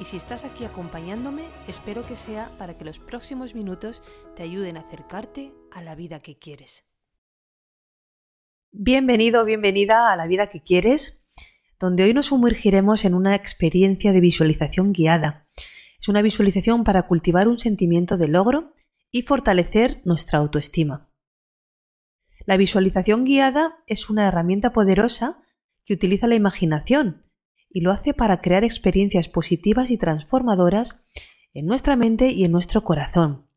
y si estás aquí acompañándome, espero que sea para que los próximos minutos te ayuden a acercarte a la vida que quieres. Bienvenido, bienvenida a la vida que quieres, donde hoy nos sumergiremos en una experiencia de visualización guiada. Es una visualización para cultivar un sentimiento de logro y fortalecer nuestra autoestima. La visualización guiada es una herramienta poderosa que utiliza la imaginación y lo hace para crear experiencias positivas y transformadoras en nuestra mente y en nuestro corazón.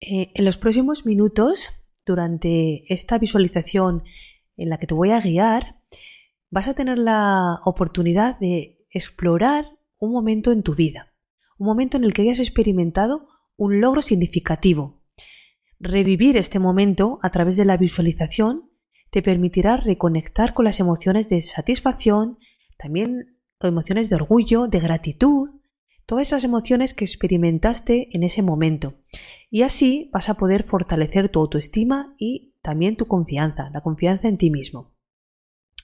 Eh, en los próximos minutos, durante esta visualización en la que te voy a guiar, vas a tener la oportunidad de explorar un momento en tu vida, un momento en el que hayas experimentado un logro significativo. Revivir este momento a través de la visualización te permitirá reconectar con las emociones de satisfacción, también emociones de orgullo, de gratitud, todas esas emociones que experimentaste en ese momento. Y así vas a poder fortalecer tu autoestima y también tu confianza, la confianza en ti mismo.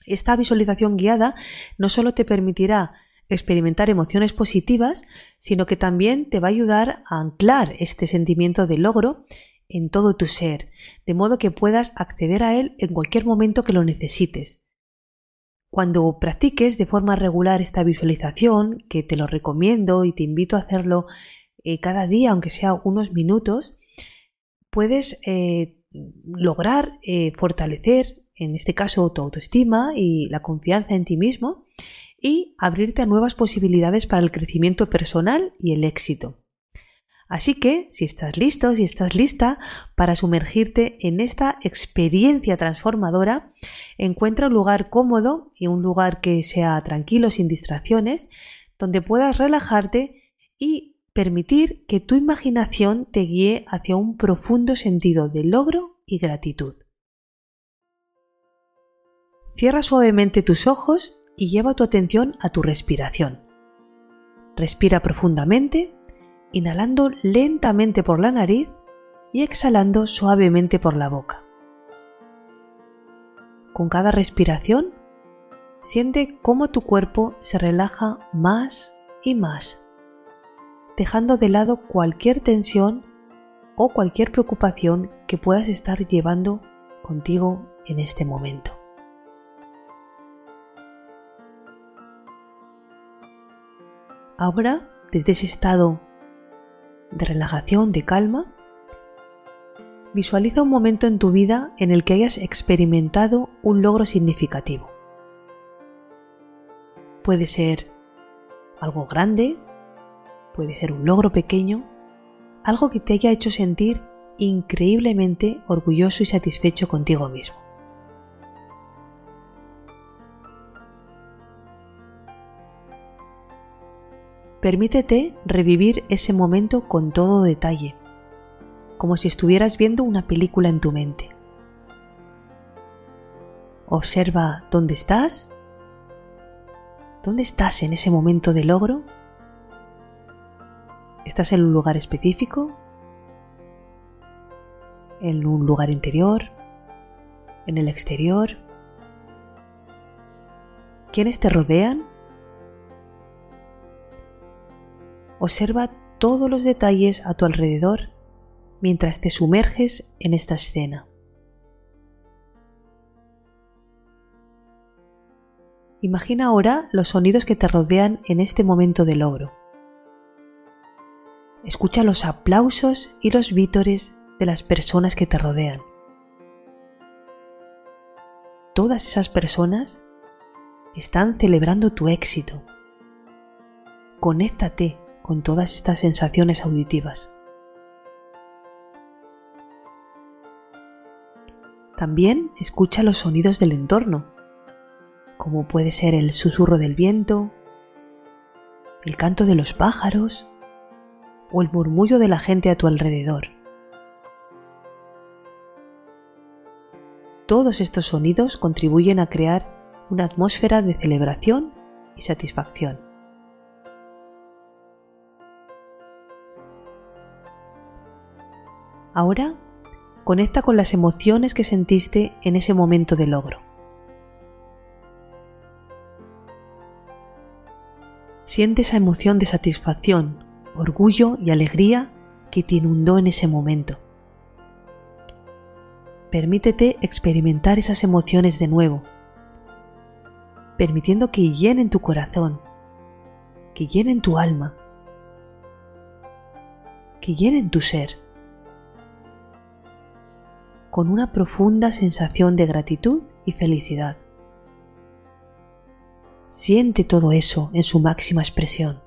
Esta visualización guiada no solo te permitirá experimentar emociones positivas, sino que también te va a ayudar a anclar este sentimiento de logro en todo tu ser, de modo que puedas acceder a él en cualquier momento que lo necesites. Cuando practiques de forma regular esta visualización, que te lo recomiendo y te invito a hacerlo eh, cada día, aunque sea unos minutos, puedes eh, lograr eh, fortalecer, en este caso, tu autoestima y la confianza en ti mismo y abrirte a nuevas posibilidades para el crecimiento personal y el éxito. Así que, si estás listo, si estás lista para sumergirte en esta experiencia transformadora, encuentra un lugar cómodo y un lugar que sea tranquilo, sin distracciones, donde puedas relajarte y permitir que tu imaginación te guíe hacia un profundo sentido de logro y gratitud. Cierra suavemente tus ojos y lleva tu atención a tu respiración. Respira profundamente inhalando lentamente por la nariz y exhalando suavemente por la boca. Con cada respiración, siente cómo tu cuerpo se relaja más y más, dejando de lado cualquier tensión o cualquier preocupación que puedas estar llevando contigo en este momento. Ahora, desde ese estado de relajación, de calma, visualiza un momento en tu vida en el que hayas experimentado un logro significativo. Puede ser algo grande, puede ser un logro pequeño, algo que te haya hecho sentir increíblemente orgulloso y satisfecho contigo mismo. Permítete revivir ese momento con todo detalle, como si estuvieras viendo una película en tu mente. Observa dónde estás, dónde estás en ese momento de logro. ¿Estás en un lugar específico? ¿En un lugar interior? ¿En el exterior? ¿Quiénes te rodean? Observa todos los detalles a tu alrededor mientras te sumerges en esta escena. Imagina ahora los sonidos que te rodean en este momento de logro. Escucha los aplausos y los vítores de las personas que te rodean. Todas esas personas están celebrando tu éxito. Conéctate con todas estas sensaciones auditivas. También escucha los sonidos del entorno, como puede ser el susurro del viento, el canto de los pájaros, o el murmullo de la gente a tu alrededor. Todos estos sonidos contribuyen a crear una atmósfera de celebración y satisfacción. Ahora, conecta con las emociones que sentiste en ese momento de logro. Siente esa emoción de satisfacción, orgullo y alegría que te inundó en ese momento. Permítete experimentar esas emociones de nuevo, permitiendo que llenen tu corazón, que llenen tu alma, que llenen tu ser con una profunda sensación de gratitud y felicidad. Siente todo eso en su máxima expresión.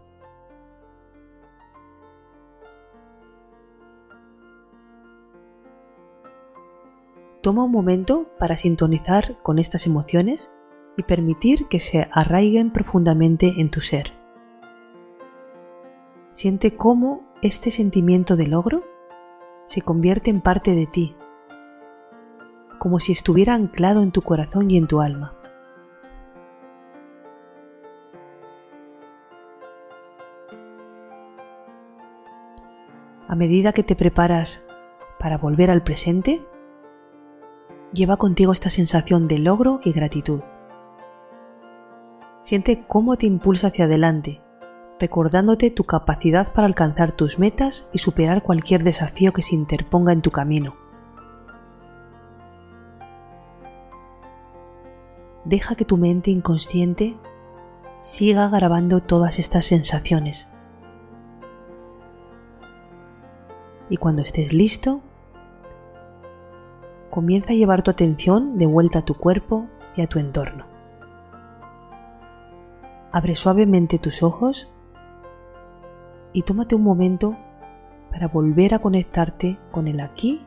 Toma un momento para sintonizar con estas emociones y permitir que se arraiguen profundamente en tu ser. Siente cómo este sentimiento de logro se convierte en parte de ti como si estuviera anclado en tu corazón y en tu alma. A medida que te preparas para volver al presente, lleva contigo esta sensación de logro y gratitud. Siente cómo te impulsa hacia adelante, recordándote tu capacidad para alcanzar tus metas y superar cualquier desafío que se interponga en tu camino. Deja que tu mente inconsciente siga grabando todas estas sensaciones. Y cuando estés listo, comienza a llevar tu atención de vuelta a tu cuerpo y a tu entorno. Abre suavemente tus ojos y tómate un momento para volver a conectarte con el aquí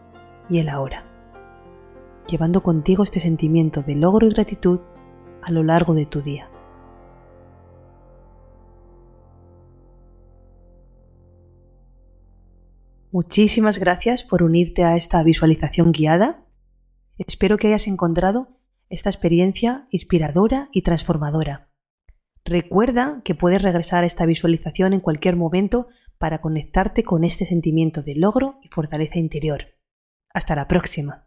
y el ahora llevando contigo este sentimiento de logro y gratitud a lo largo de tu día. Muchísimas gracias por unirte a esta visualización guiada. Espero que hayas encontrado esta experiencia inspiradora y transformadora. Recuerda que puedes regresar a esta visualización en cualquier momento para conectarte con este sentimiento de logro y fortaleza interior. Hasta la próxima.